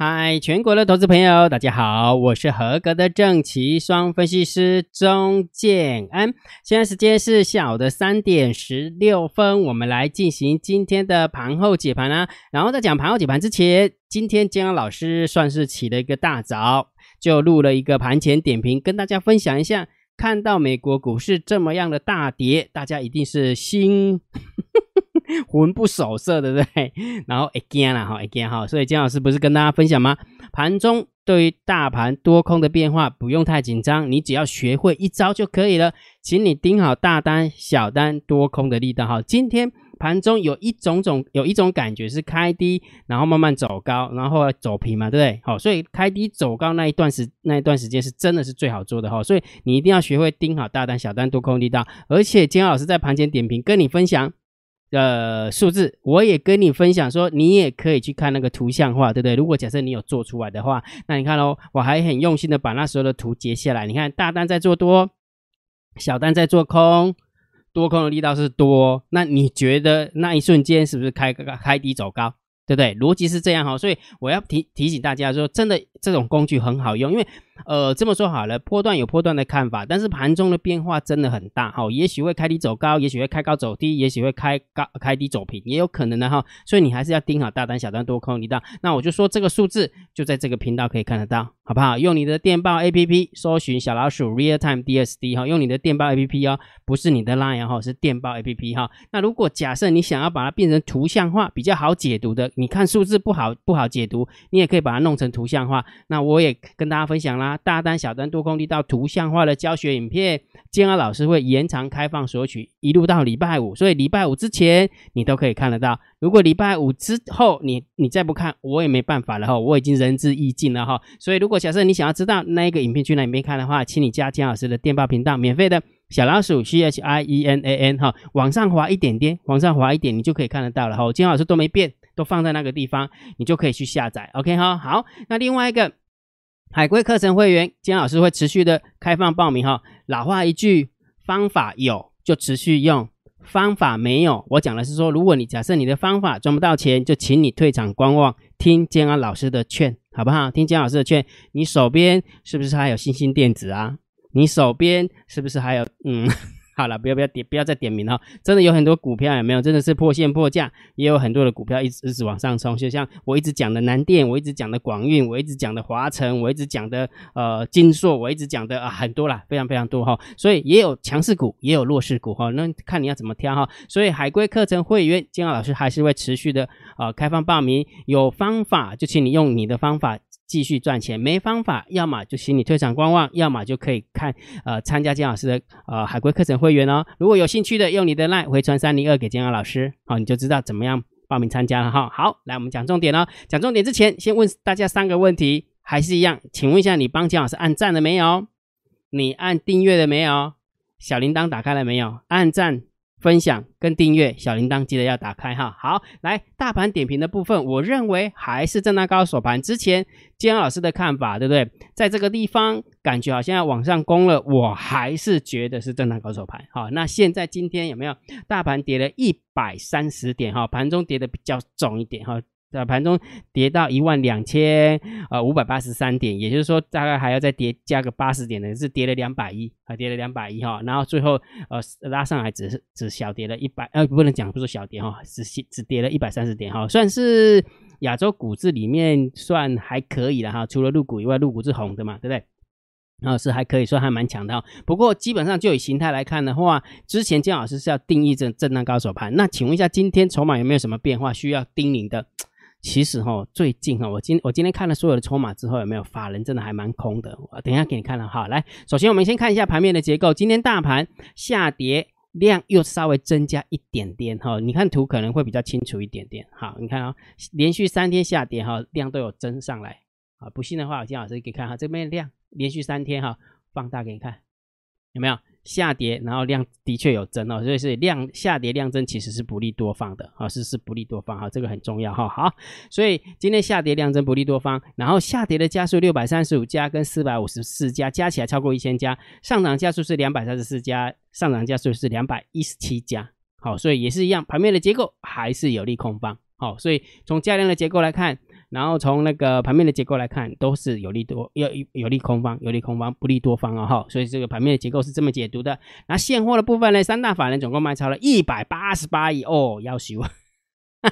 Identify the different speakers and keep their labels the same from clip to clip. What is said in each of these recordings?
Speaker 1: 嗨，全国的投资朋友，大家好，我是合格的正奇双分析师钟建安。现在时间是下午的三点十六分，我们来进行今天的盘后解盘啊。然后在讲盘后解盘之前，今天建安老师算是起了一个大早，就录了一个盘前点评，跟大家分享一下。看到美国股市这么样的大跌，大家一定是心 魂不守舍，对不对？然后 again 啦，哈，again 哈，所以姜老师不是跟大家分享吗？盘中对于大盘多空的变化不用太紧张，你只要学会一招就可以了，请你盯好大单、小单、多空的力道哈。今天。盘中有一种种有一种感觉是开低，然后慢慢走高，然后走平嘛，对不对？好，所以开低走高那一段时那一段时间是真的是最好做的哈，所以你一定要学会盯好大单、小单、多空力道。而且金老师在盘前点评跟你分享呃数字，我也跟你分享说，你也可以去看那个图像化，对不对？如果假设你有做出来的话，那你看哦，我还很用心的把那时候的图截下来，你看大单在做多，小单在做空。多空的力道是多，那你觉得那一瞬间是不是开开低走高，对不对？逻辑是这样哈，所以我要提提醒大家说，真的这种工具很好用，因为。呃，这么说好了，波段有波段的看法，但是盘中的变化真的很大哈，也许会开低走高，也许会开高走低，也许会开高开低走平，也有可能的哈，所以你还是要盯好大单、小单、多空力道。那我就说这个数字就在这个频道可以看得到，好不好？用你的电报 APP 搜寻小老鼠 Real Time DSD 哈，用你的电报 APP 哦，不是你的 Line 哈，是电报 APP 哈。那如果假设你想要把它变成图像化，比较好解读的，你看数字不好不好解读，你也可以把它弄成图像化。那我也跟大家分享啦。大单、小单、多空力道图像化的教学影片，建安老师会延长开放索取，一路到礼拜五，所以礼拜五之前你都可以看得到。如果礼拜五之后你你再不看，我也没办法了哈，我已经仁至义尽了哈。所以如果假设你想要知道那一个影片去哪里面看的话，请你加建老师的电报频道，免费的小老鼠 C H I E N A N 哈，往上滑一点点，往上滑一点，你就可以看得到了哈。建老师都没变，都放在那个地方，你就可以去下载。OK 哈，好，那另外一个。海龟课程会员，金老师会持续的开放报名哈。老话一句，方法有就持续用，方法没有，我讲的是说，如果你假设你的方法赚不到钱，就请你退场观望，听建安老师的劝，好不好？听建安老师的劝，你手边是不是还有星星电子啊？你手边是不是还有嗯？好了，不要不要点，不要再点名了。真的有很多股票有没有？真的是破线破价，也有很多的股票一直一直往上冲。就像我一直讲的南电，我一直讲的广运，我一直讲的华晨，我一直讲的呃金硕，我一直讲的啊很多啦，非常非常多哈。所以也有强势股，也有弱势股哈。那看你要怎么挑哈。所以海龟课程会员金浩老师还是会持续的啊开放报名，有方法就请你用你的方法。继续赚钱没方法，要么就请你退场观望，要么就可以看呃参加姜老师的呃海龟课程会员哦。如果有兴趣的，用你的 line 回传三零二给姜老师，好你就知道怎么样报名参加了哈。好，来我们讲重点哦。讲重点之前，先问大家三个问题，还是一样，请问一下你帮姜老师按赞了没有？你按订阅了没有？小铃铛打开了没有？按赞。分享跟订阅小铃铛记得要打开哈。好，来大盘点评的部分，我认为还是震荡高手盘。之前金老师的看法，对不对？在这个地方感觉好像要往上攻了，我还是觉得是震荡高手盘。好，那现在今天有没有大盘跌了一百三十点？哈，盘中跌的比较重一点哈。在盘中跌到一万两千呃五百八十三点，也就是说大概还要再跌加个八十点的，是跌了两百一啊，跌了两百一哈，然后最后呃拉上来只是只小跌了一百呃不能讲不是小跌哈，只只跌了一百三十点哈，算是亚洲股市里面算还可以了哈，除了入股以外，入股是红的嘛，对不对？然后是还可以说还蛮强的，不过基本上就以形态来看的话，之前姜老师是要定义这震荡高手盘，那请问一下今天筹码有没有什么变化需要叮咛的？其实哈，最近哈，我今我今天看了所有的筹码之后，有没有法人真的还蛮空的？我等一下给你看了哈。来，首先我们先看一下盘面的结构。今天大盘下跌，量又稍微增加一点点哈。你看图可能会比较清楚一点点。好，你看啊，连续三天下跌哈，量都有增上来啊。不信的话，我金老师给看哈，这边量连续三天哈，放大给你看，有没有？下跌，然后量的确有增哦，所以是量下跌量增其实是不利多方的啊，是是不利多方哈，这个很重要哈。好，所以今天下跌量增不利多方，然后下跌的家数六百三十五家跟四百五十四家加起来超过一千家，上涨家数是两百三十四家，上涨家数是两百一十七家。好，所以也是一样，盘面的结构还是有利空方。好，所以从价量的结构来看，然后从那个盘面的结构来看，都是有利多，有有利空方，有利空方，不利多方啊哈。所以这个盘面的结构是这么解读的。那现货的部分呢，三大法人总共卖超了一百八十八亿哦，要修，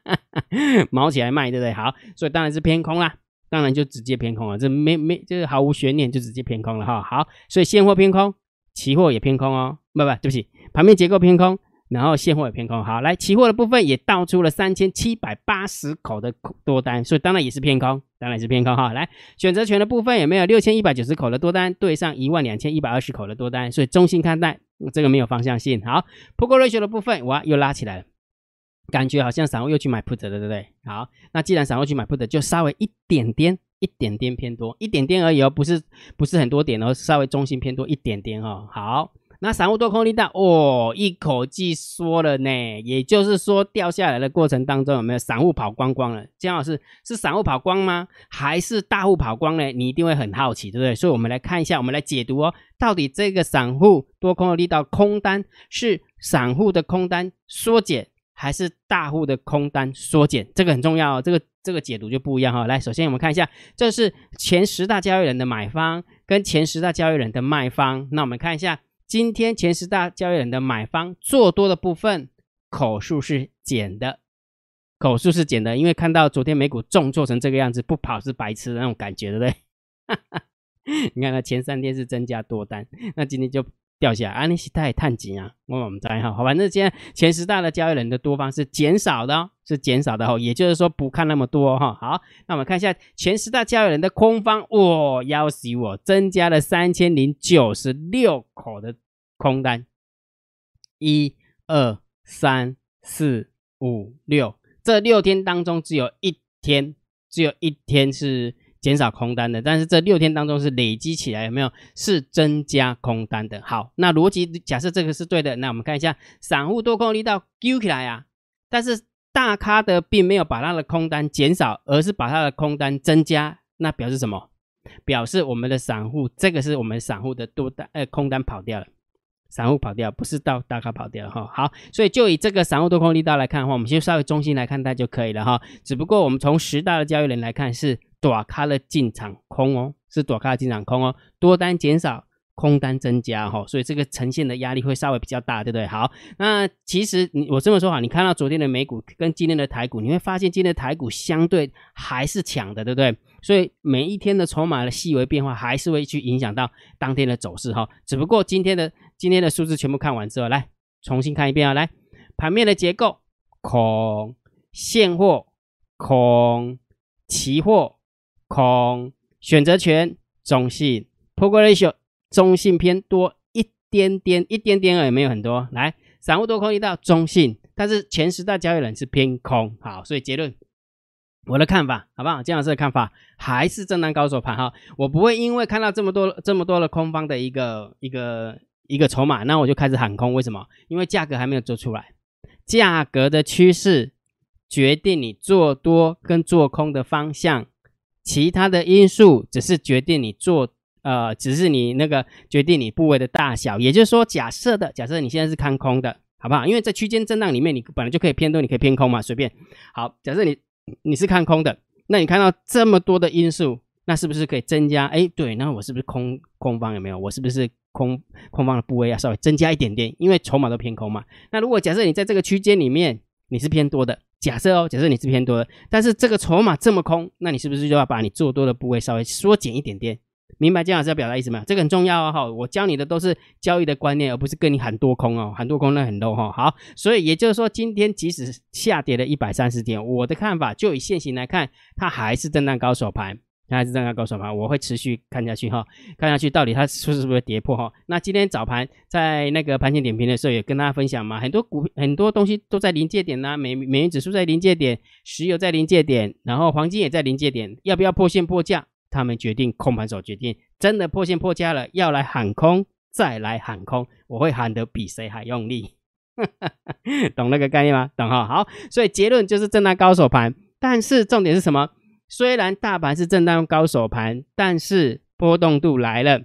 Speaker 1: 毛起来卖，对不对？好，所以当然是偏空啦，当然就直接偏空了，这没没就是毫无悬念就直接偏空了哈。好，所以现货偏空，期货也偏空哦，不不，对不起，盘面结构偏空。然后现货也偏空，好，来期货的部分也倒出了三千七百八十口的多单，所以当然也是偏空，当然也是偏空哈。来选择权的部分也没有六千一百九十口的多单对上一万两千一百二十口的多单，所以中性看待，这个没有方向性。好，Put Ratio 的部分哇又拉起来了，感觉好像散户又去买 Put 了，对不对？好，那既然散户去买 Put，就稍微一点点，一点点偏多，一点点而已哦，不是不是很多点哦，稍微中性偏多一点点哦。好。那散户多空力大哦，一口气缩了呢。也就是说，掉下来的过程当中有没有散户跑光光了？姜老师是散户跑光吗？还是大户跑光呢？你一定会很好奇，对不对？所以，我们来看一下，我们来解读哦，到底这个散户多空的力道空单是散户的空单缩减，还是大户的空单缩减？这个很重要，这个这个解读就不一样哈。来，首先我们看一下，这是前十大交易人的买方跟前十大交易人的卖方。那我们看一下。今天前十大交易人的买方做多的部分口数是减的，口数是减的，因为看到昨天美股重做成这个样子，不跑是白痴的那种感觉，对不对？你看那前三天是增加多单，那今天就。掉下来，安利西泰探金啊，我们再哈，好，反正今天前十大的交易人的多方是减少的哦，是减少的哦，也就是说不看那么多哈。好，那我们看一下前十大交易人的空方，哇，要死我，增加了三千零九十六口的空单，一二三四五六，这六天当中只有一天，只有一天是。减少空单的，但是这六天当中是累积起来有没有是增加空单的？好，那逻辑假设这个是对的，那我们看一下散户多空力道揪起来啊，但是大咖的并没有把他的空单减少，而是把他的空单增加，那表示什么？表示我们的散户这个是我们散户的多单呃空单跑掉了。散户跑掉，不是到大咖跑掉哈。好，所以就以这个散户多空力道来看的话，我们就稍微中心来看待就可以了哈。只不过我们从十大的交易人来看，是短咖的进场空哦，是短咖的进场空哦，多单减少，空单增加哈。所以这个呈现的压力会稍微比较大，对不对？好，那其实你我这么说哈，你看到昨天的美股跟今天的台股，你会发现今天的台股相对还是强的，对不对？所以每一天的筹码的细微变化还是会去影响到当天的走势哈。只不过今天的今天的数字全部看完之后，来重新看一遍啊！来，盘面的结构，空，现货空，期货空，选择权中性，Put Ratio 中性偏多一点点，一点点而已，没有很多。来，散户多空一道中性，但是前十大交易人是偏空。好，所以结论。我的看法好不好？姜老师的看法还是震荡高手盘哈。我不会因为看到这么多这么多的空方的一个一个一个筹码，那我就开始喊空。为什么？因为价格还没有做出来，价格的趋势决定你做多跟做空的方向，其他的因素只是决定你做呃，只是你那个决定你部位的大小。也就是说，假设的假设你现在是看空的，好不好？因为在区间震荡里面，你本来就可以偏多，你可以偏空嘛，随便。好，假设你。你是看空的，那你看到这么多的因素，那是不是可以增加？哎，对，那我是不是空空方有没有？我是不是空空方的部位要稍微增加一点点？因为筹码都偏空嘛。那如果假设你在这个区间里面你是偏多的，假设哦，假设你是偏多的，但是这个筹码这么空，那你是不是就要把你做多的部位稍微缩减一点点？明白姜老师要表达意思没有？这个很重要哦，哈！我教你的都是交易的观念，而不是跟你喊多空哦，喊多空那很 low 哈。好，所以也就是说，今天即使下跌了一百三十点，我的看法就以现行来看，它还是震荡高手盘，它还是震荡高手盘，我会持续看下去哈，看下去到底它是不是跌破哈。那今天早盘在那个盘前点评的时候也跟大家分享嘛，很多股很多东西都在临界点呐，美美元指数在临界点，石油在临界点，然后黄金也在临界点，要不要破线破价？他们决定空盘手决定，真的破线破价了，要来喊空，再来喊空，我会喊得比谁还用力，懂那个概念吗？懂哈？好，所以结论就是震荡高手盘，但是重点是什么？虽然大盘是震荡高手盘，但是波动度来了，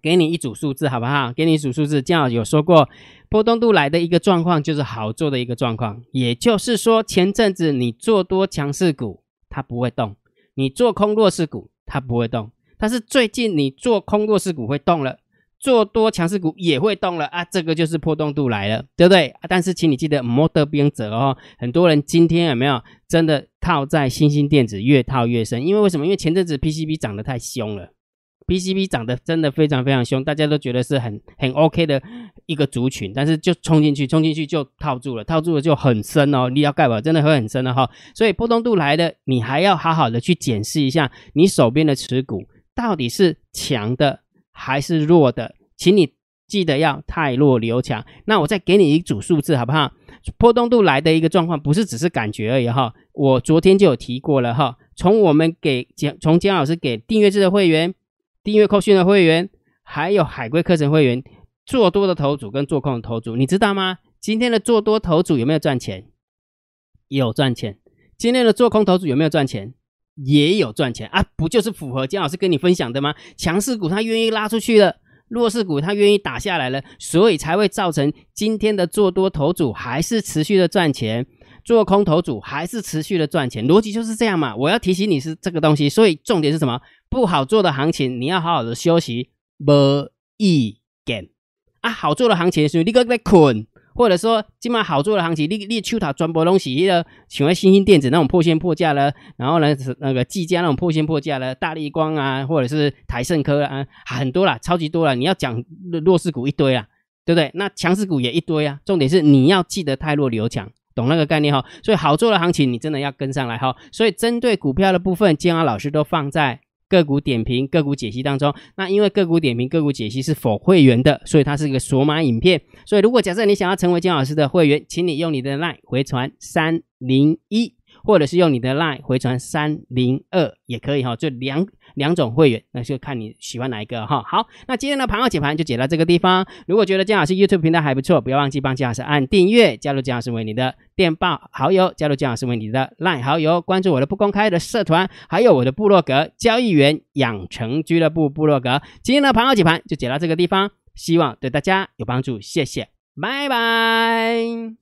Speaker 1: 给你一组数字好不好？给你一组数字，正好有说过，波动度来的一个状况就是好做的一个状况，也就是说前阵子你做多强势股，它不会动。你做空弱势股它不会动，但是最近你做空弱势股会动了。做多强势股也会动了啊，这个就是波动度来了，对不对？啊，但是请你记得莫得兵者哦。很多人今天有没有真的套在新兴电子，越套越深？因为为什么？因为前阵子 PCB 涨得太凶了，PCB 涨得真的非常非常凶，大家都觉得是很很 OK 的一个族群，但是就冲进去，冲进去就套住了，套住了就很深哦，你要盖吧，真的会很深的哈。所以波动度来的，你还要好好的去检视一下你手边的持股到底是强的。还是弱的，请你记得要太弱留强。那我再给你一组数字好不好？波动度来的一个状况，不是只是感觉而已哈。我昨天就有提过了哈。从我们给江从江老师给订阅制的会员、订阅扣讯的会员，还有海龟课程会员，做多的头组跟做空的头组，你知道吗？今天的做多头组有没有赚钱？有赚钱。今天的做空头组有没有赚钱？也有赚钱啊，不就是符合姜老师跟你分享的吗？强势股它愿意拉出去了，弱势股它愿意打下来了，所以才会造成今天的做多头组还是持续的赚钱，做空头组还是持续的赚钱，逻辑就是这样嘛。我要提醒你是这个东西，所以重点是什么？不好做的行情你要好好的休息，没意见啊。好做的行情是你搁在困。或者说，今晚好做的行情，你你去它转播东西，一个喜欢新兴电子那种破线破价了，然后呢那个技嘉那种破线破价了，大力光啊，或者是台盛科啊，很多啦，超级多了。你要讲弱势股一堆啊，对不对？那强势股也一堆啊。重点是你要记得太弱留强，懂那个概念哈。所以好做的行情，你真的要跟上来哈。所以针对股票的部分，建安老师都放在。个股点评、个股解析当中，那因为个股点评、个股解析是否会员的，所以它是一个索码影片。所以如果假设你想要成为金老师的会员，请你用你的 LINE 回传三零一，或者是用你的 LINE 回传三零二也可以哈，就两。两种会员，那就看你喜欢哪一个哈。好，那今天的盘后解盘就解到这个地方。如果觉得姜老师 YouTube 频道还不错，不要忘记帮姜老师按订阅，加入姜老师为你的电报好友，加入姜老师为你的 LINE 好友，关注我的不公开的社团，还有我的部落格交易员养成俱乐部部落格。今天的盘后解盘就解到这个地方，希望对大家有帮助，谢谢，拜拜。